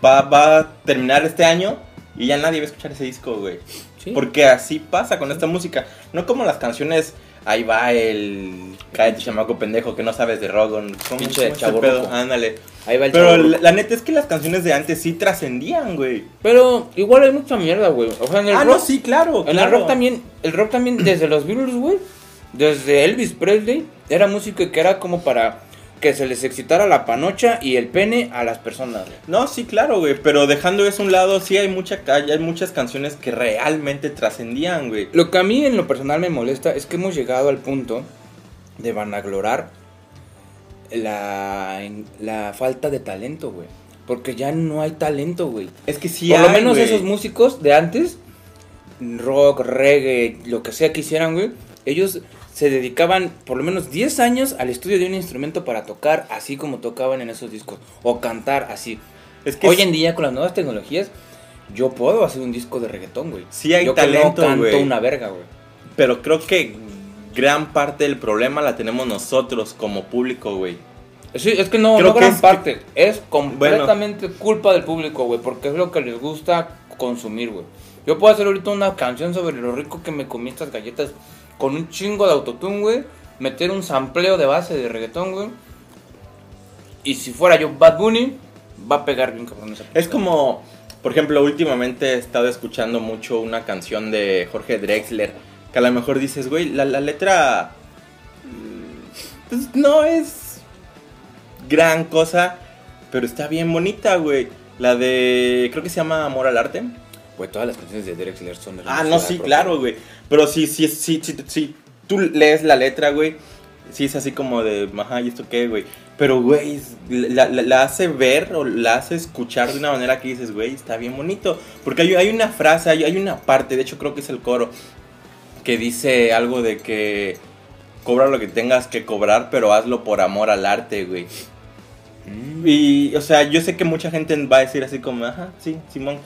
va, va a terminar este año y ya nadie va a escuchar ese disco, güey. Sí. Porque así pasa con esta música. No como las canciones, ahí va el... Cállate, chamaco pendejo, que no sabes de rock. ¿Cómo, Pinche pedo? Ándale. Ahí va el Pero chavo. la, la neta es que las canciones de antes sí trascendían, güey. Pero igual hay mucha mierda, güey. O sea, en el Ah, rock, no, sí, claro. en el claro. rock también, el rock también desde los Beatles, güey, desde Elvis Presley, era música que era como para que se les excitara la panocha y el pene a las personas. güey. No, sí, claro, güey. Pero dejando eso a un lado, sí hay, mucha, hay muchas canciones que realmente trascendían, güey. Lo que a mí en lo personal me molesta es que hemos llegado al punto de vanaglorar la, la falta de talento, güey. Porque ya no hay talento, güey. Es que sí Por lo menos güey. esos músicos de antes, rock, reggae, lo que sea que hicieran, güey, ellos se dedicaban por lo menos 10 años al estudio de un instrumento para tocar así como tocaban en esos discos, o cantar así. Es que Hoy en día con las nuevas tecnologías, yo puedo hacer un disco de reggaetón, güey. Sí hay yo talento, que no canto una verga, güey. Pero creo que gran parte del problema la tenemos nosotros como público, güey. Sí, es que no, Creo no que gran es- parte, es completamente culpa del público, güey, porque es lo que les gusta consumir, güey. Yo puedo hacer ahorita una canción sobre lo rico que me comí estas galletas con un chingo de autotune, güey, meter un sampleo de base de reggaetón, güey. Y si fuera yo Bad Bunny, va a pegar bien cabrón esa Es como, por ejemplo, últimamente he estado escuchando mucho una canción de Jorge Drexler. Que a lo mejor dices, güey, la, la letra. mm, Pues no es gran cosa, pero está bien bonita, güey. La de. Creo que se llama Amor al Arte. Güey, todas las canciones de Drexler son Ah, no, sí, propia. claro, güey. Pero si, si, si, si, si tú lees la letra, güey, sí es así como de, ajá, ¿y esto qué, güey? Pero, güey, la- la hace ver o la hace escuchar de una manera que dices, güey, está bien bonito. Porque hay, hay una frase, hay, hay una parte, de hecho creo que es el coro, que dice algo de que cobra lo que tengas que cobrar, pero hazlo por amor al arte, güey. Mm. Y, o sea, yo sé que mucha gente va a decir así como, ajá, sí, Simón.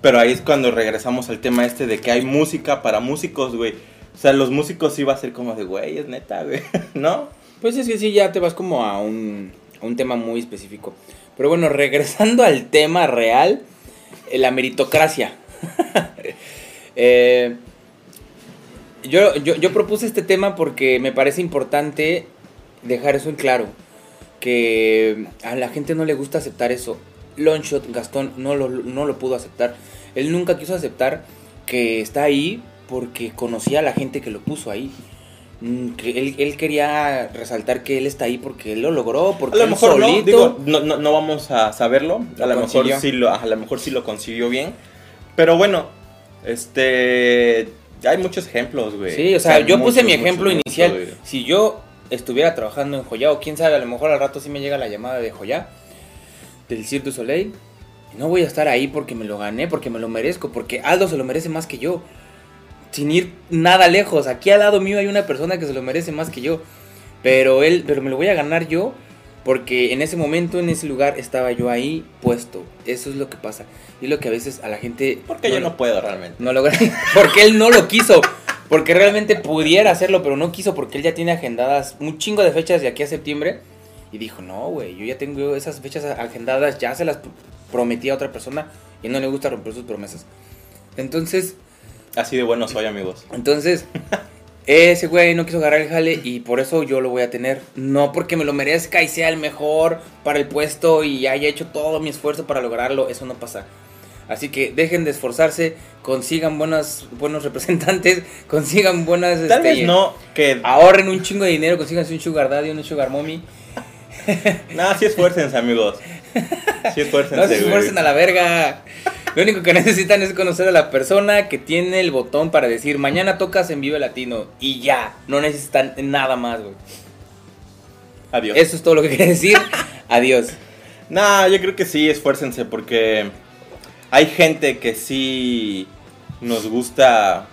Pero ahí es cuando regresamos al tema este de que hay música para músicos, güey. O sea, los músicos sí va a ser como de, güey, es neta, güey, (laughs) ¿no? Pues es que sí, ya te vas como a un, a un tema muy específico. Pero bueno, regresando (laughs) al tema real, eh, la meritocracia. (laughs) Eh, yo, yo, yo propuse este tema porque me parece importante dejar eso en claro. Que a la gente no le gusta aceptar eso. Longshot, Gastón, no lo, no lo pudo aceptar. Él nunca quiso aceptar que está ahí porque conocía a la gente que lo puso ahí. Mm, que él, él quería resaltar que él está ahí porque él lo logró, A porque lo él mejor no, solito- digo, no, no, no vamos a saberlo. A Lo lo, mejor sí lo, a lo mejor sí lo consiguió bien. Pero bueno, este... Hay muchos ejemplos, güey. Sí, o sea, hay yo puse mi ejemplo muchos, inicial. Si yo estuviera trabajando en Joya, o quién sabe, a lo mejor al rato sí me llega la llamada de Joya, del Cirque du Soleil, no voy a estar ahí porque me lo gané, porque me lo merezco, porque Aldo se lo merece más que yo. Sin ir nada lejos, aquí al lado mío hay una persona que se lo merece más que yo. Pero él, pero me lo voy a ganar yo porque en ese momento, en ese lugar, estaba yo ahí puesto. Eso es lo que pasa. Y lo que a veces a la gente. Porque yo no puedo realmente. No logra. (laughs) Porque él no lo quiso. Porque realmente pudiera hacerlo, pero no quiso porque él ya tiene agendadas un chingo de fechas de aquí a septiembre. Y dijo, no, güey, yo ya tengo esas fechas agendadas, ya se las pr- prometí a otra persona y no le gusta romper sus promesas. Entonces, Así de bueno soy, amigos. entonces, (laughs) ese güey no quiso agarrar el jale y por eso yo lo voy a tener. No porque me lo merezca y sea el mejor para el puesto y haya hecho todo mi esfuerzo para lograrlo, eso no pasa. Así que dejen de esforzarse, consigan buenas, buenos (laughs) representantes, consigan buenas... Tal este, vez no, que... Ahorren un chingo de dinero, consíganse un sugar daddy, un sugar mommy. (laughs) No, sí esfuércense, amigos. Sí esfuércense, No se esfuercen a la verga. Lo único que (laughs) necesitan es conocer a la persona que tiene el botón para decir mañana tocas en Vive Latino y ya. No necesitan nada más, güey. Adiós. Eso es todo lo que quería decir. (laughs) Adiós. Nah, yo creo que sí, esfuércense porque hay gente que sí nos gusta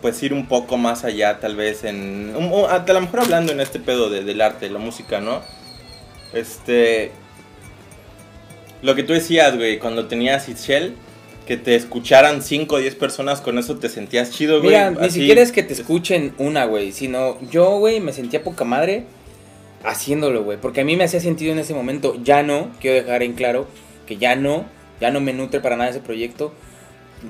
pues ir un poco más allá tal vez en... a lo mejor hablando en este pedo de- del arte, la música, ¿no? Este... Lo que tú decías, güey, cuando tenías Itchel, que te escucharan 5 o 10 personas, con eso te sentías chido, güey. Mira, ni siquiera es que te escuchen una, güey. Sino yo, güey, me sentía poca madre haciéndolo, güey. Porque a mí me hacía sentido en ese momento. Ya no, quiero dejar en claro que ya no, ya no me nutre para nada ese proyecto.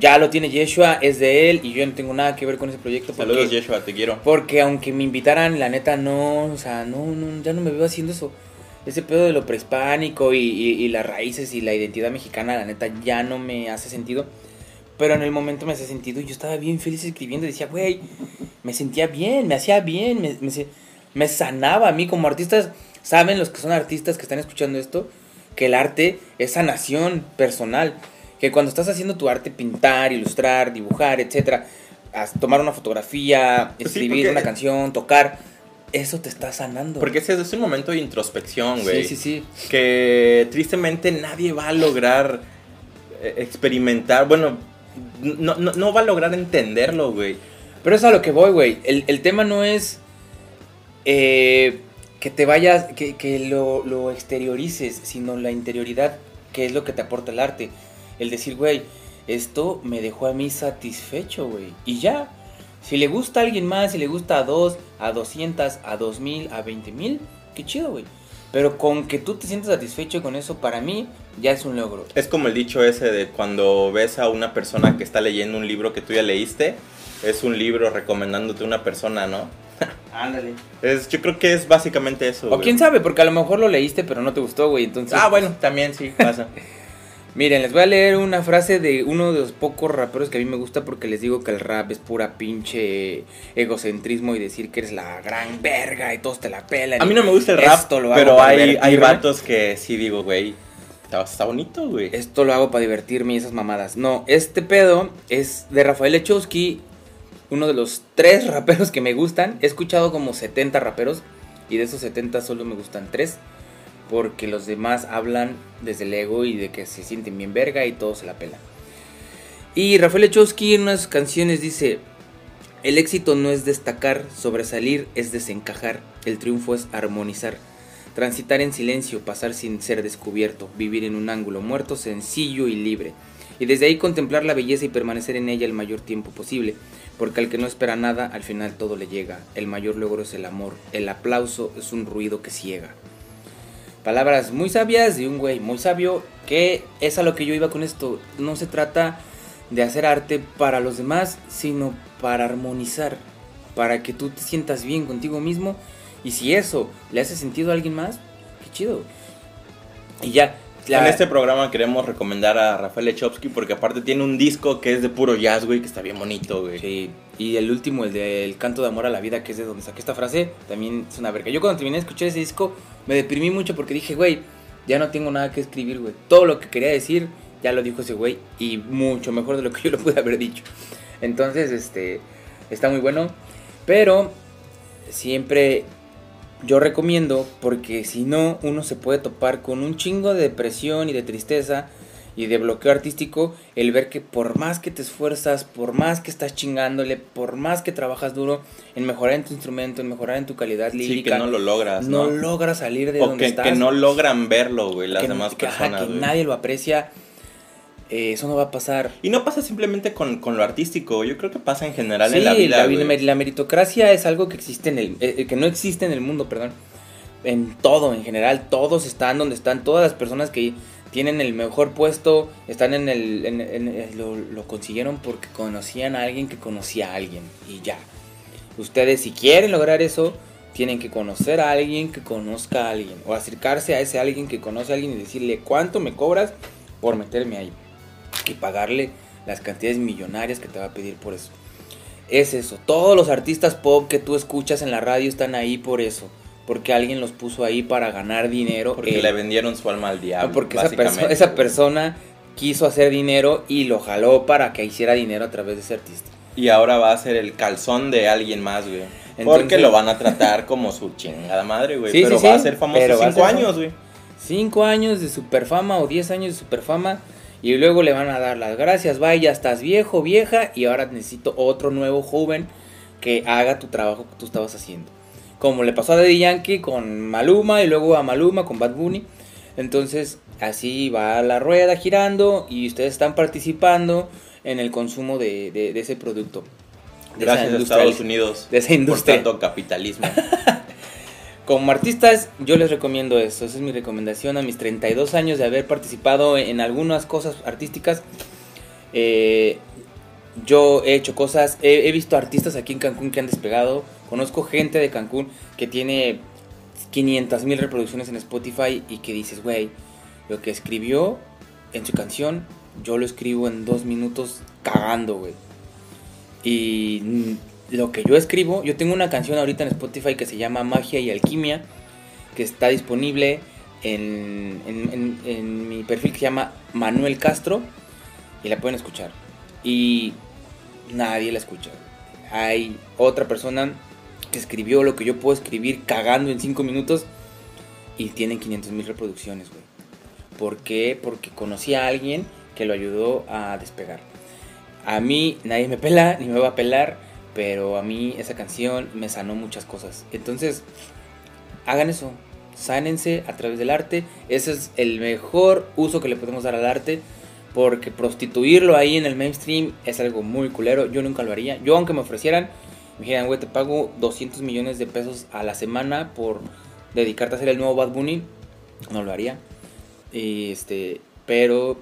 Ya lo tiene Yeshua, es de él y yo no tengo nada que ver con ese proyecto. porque- Saludos, Yeshua, te quiero. Porque aunque me invitaran, la neta no, o sea, no, no, ya no me veo haciendo eso. Ese pedo de lo prehispánico y, y- y las raíces y la identidad mexicana, la neta ya no me hace sentido. Pero en el momento me hace sentido y yo estaba bien feliz escribiendo decía, güey, me sentía bien, me hacía bien, me, me, me sanaba a mí como artistas. Saben los que son artistas que están escuchando esto, que el arte es sanación personal. Que cuando estás haciendo tu arte, pintar, ilustrar, dibujar, etcétera, tomar una fotografía, Pues sí, escribir una canción, tocar, eso te está sanando. Porque ese es un momento de introspección, güey. Sí, sí, sí. que tristemente nadie va a lograr eh, experimentar, bueno, no, no, no va a lograr entenderlo, güey. Pero es a lo que voy, güey. El, el tema no es eh, que te vayas, que, que lo, lo exteriorices, sino la interioridad, que es lo que te aporta el arte. El decir, güey, esto me dejó a mí satisfecho, güey. Y ya. Si le gusta a alguien más, si le gusta a dos, a 200, a 2000, a 20 mil, qué chido, güey. Pero con que tú te sientas satisfecho con eso, para mí, ya es un logro. Es como el dicho ese de cuando ves a una persona que está leyendo un libro que tú ya leíste, es un libro recomendándote a una persona, ¿no? (laughs) Ándale. Es, yo creo que es básicamente eso. O güey. quién sabe, porque a lo mejor lo leíste, pero no te gustó, güey. Entonces, Ah, bueno, también sí, pasa. (laughs) Miren, les voy a leer una frase de uno de los pocos raperos que a mí me gusta porque les digo que el rap es pura pinche egocentrismo y decir que eres la gran verga y todos te la pelan. A mí no me gusta el rap, pero hay, hay vatos que sí digo, güey, está, está bonito, güey. Esto lo hago para divertirme y esas mamadas. No, este pedo es de Rafael Echowski, uno de los tres (laughs) raperos que me gustan. He escuchado como 70 raperos y de esos 70 solo me gustan tres. Porque los demás hablan desde el ego y de que se sienten bien verga y todos se la pelan. Y Rafael Echowski en unas canciones dice, el éxito no es destacar, sobresalir es desencajar, el triunfo es armonizar. Transitar en silencio, pasar sin ser descubierto, vivir en un ángulo muerto, sencillo y libre. Y desde ahí contemplar la belleza y permanecer en ella el mayor tiempo posible, porque al que no espera nada, al final todo le llega. El mayor logro es el amor, el aplauso es un ruido que ciega. Palabras muy sabias de un güey muy sabio, que es a lo que yo iba con esto. No se trata de hacer arte para los demás, sino para armonizar, para que tú te sientas bien contigo mismo. Y si eso le hace sentido a alguien más, qué chido. Y ya. la- En este programa queremos recomendar a Rafael Echowski porque aparte tiene un disco que es de puro jazz, güey, que está bien bonito, güey. Sí, y el último, el del canto de amor a la vida, que es de donde saqué esta frase, también es una verga. Yo cuando terminé de escuchar ese disco, me deprimí mucho porque dije, güey, ya no tengo nada que escribir, güey. Todo lo que quería decir, ya lo dijo ese güey, y mucho mejor de lo que yo lo pude haber dicho. Entonces, este, está muy bueno, pero siempre yo recomiendo, porque si no, uno se puede topar con un chingo de depresión y de tristeza y de bloqueo artístico, el ver que por más que te esfuerzas, por más que estás chingándole, por más que trabajas duro en mejorar en tu instrumento, en mejorar en tu calidad Sí, lírica, que no lo logras, no ¿no? logras salir de o donde que, estás. que no logran verlo, güey, las que- demás que, ajá, personas, que nadie lo aprecia, eh, eso no va a pasar. Y no pasa simplemente con, con lo artístico, yo creo que pasa en general Sí, en la vida, la, la meritocracia es algo que existe en el, eh, eh, que no existe en el mundo, perdón. En todo, en general, todos están donde están, todas las personas que tienen el mejor puesto, están en el... en- lo, lo consiguieron porque conocían a alguien que conocía a alguien y ya. Ustedes si quieren lograr eso, tienen que conocer a alguien que conozca a alguien o acercarse a ese alguien que conoce a alguien y decirle cuánto me cobras por meterme ahí y pagarle las cantidades millonarias que te va a pedir por eso. Es eso, todos los artistas pop que tú escuchas en la radio están ahí por eso, porque alguien los puso ahí para ganar dinero. Porque le vendieron su alma al diablo. Porque esa, perso- persona quiso hacer dinero y lo jaló para que hiciera dinero a través de ese artista. Y ahora va a ser el calzón de alguien más, güey. Entonces- Porque lo van a tratar como su chingada madre, güey. (laughs) Sí, pero sí, va a ser famoso pero cinco ser años, güey. Cinco años de superfama o 10 años de superfama y luego le van a dar las gracias, vaya, estás viejo, vieja y ahora necesito otro nuevo joven que haga tu trabajo que tú estabas haciendo. Como le pasó a Daddy Yankee con Maluma y luego a Maluma con Bad Bunny. Entonces así va la rueda girando y ustedes están participando en el consumo de, de- de ese producto. De Gracias a Estados Unidos. de esa Por industria. tanto capitalismo. (laughs) Como artistas, yo les recomiendo eso. Esa es mi recomendación a mis 32 años de haber participado en algunas cosas artísticas. Eh, yo he hecho cosas, he, he visto artistas aquí en Cancún que han despegado. Conozco gente de Cancún que tiene 500 mil reproducciones en Spotify y que dices, güey, lo que escribió en su canción, yo lo escribo en dos minutos cagando, güey. Y lo que yo escribo, yo tengo una canción ahorita en Spotify que se llama Magia y Alquimia, que está disponible en- en- en mi perfil que se llama Manuel Castro, y la pueden escuchar. Y nadie la escucha. Hay otra persona que escribió lo que yo puedo escribir cagando en 5 minutos y tienen 500 mil reproducciones, güey. ¿Por qué? Porque conocí a alguien que lo ayudó a despegar. A mí nadie me pela, ni me va a pelar, pero a mí esa canción me sanó muchas cosas. Entonces, hagan eso, sánense a través del arte. Ese es el mejor uso que le podemos dar al arte, porque prostituirlo ahí en el mainstream es algo muy culero. Yo nunca lo haría. Yo, aunque me ofrecieran, me dijeran, güey, te pago 200 millones de pesos a la semana por dedicarte a hacer el nuevo Bad Bunny, no lo haría. Y, este, pero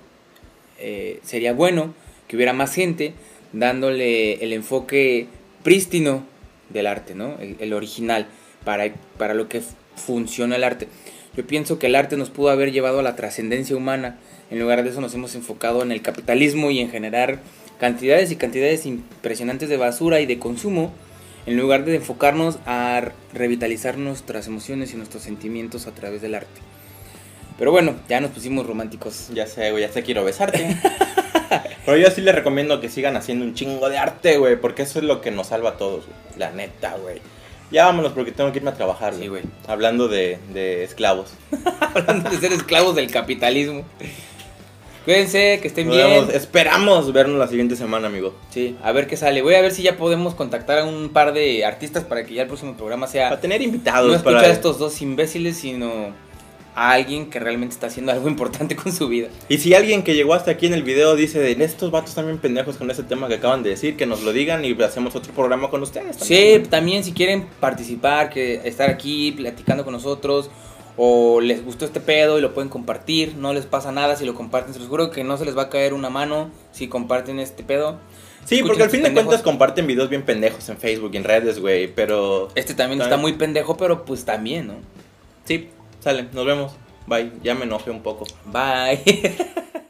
eh, sería bueno que hubiera más gente dándole el enfoque prístino del arte, ¿no? El, el original, para, para lo que funciona el arte. Yo pienso que el arte nos pudo haber llevado a la trascendencia humana. En lugar de eso nos hemos enfocado en el capitalismo y en generar cantidades y cantidades impresionantes de basura y de consumo, en lugar de enfocarnos a revitalizar nuestras emociones y nuestros sentimientos a través del arte. Pero bueno, ya nos pusimos románticos. (laughs) Ya sé, güey, ya sé, quiero besarte. (laughs) Pero yo sí les recomiendo que sigan haciendo un chingo de arte, güey, porque eso es lo que nos salva a todos, güey. La neta, güey. Ya vámonos porque tengo que irme a trabajar, Sí, güey. Hablando de, de esclavos. (laughs) Hablando de ser esclavos del capitalismo. Cuídense, que estén Nos bien. vemos- esperamos vernos la siguiente semana, amigo. Sí, a ver qué sale. Voy a ver si ya podemos contactar a un par de artistas para que ya el próximo programa sea Para tener no invitados, escuchar para... a estos dos imbéciles, sino a alguien que realmente está haciendo algo (laughs) importante con su vida. Y si alguien que llegó hasta aquí en el video dice de estos vatos también pendejos con ese tema que acaban de decir, que nos lo digan y hacemos otro programa con ustedes. Sí, también si quieren participar, que estar aquí platicando con nosotros, o les gustó este pedo y lo pueden compartir, no les pasa nada si lo comparten, se los juro que no se les va a caer una mano si comparten este pedo. Sí, Escuchen porque al estos fin de pendejos. cuentas comparten videos bien pendejos en Facebook y en redes, güey, pero... Este también está muy pendejo, pero pues también, ¿no? Sí, sale, nos vemos. Bye, ya me enojé un poco. Bye. (laughs)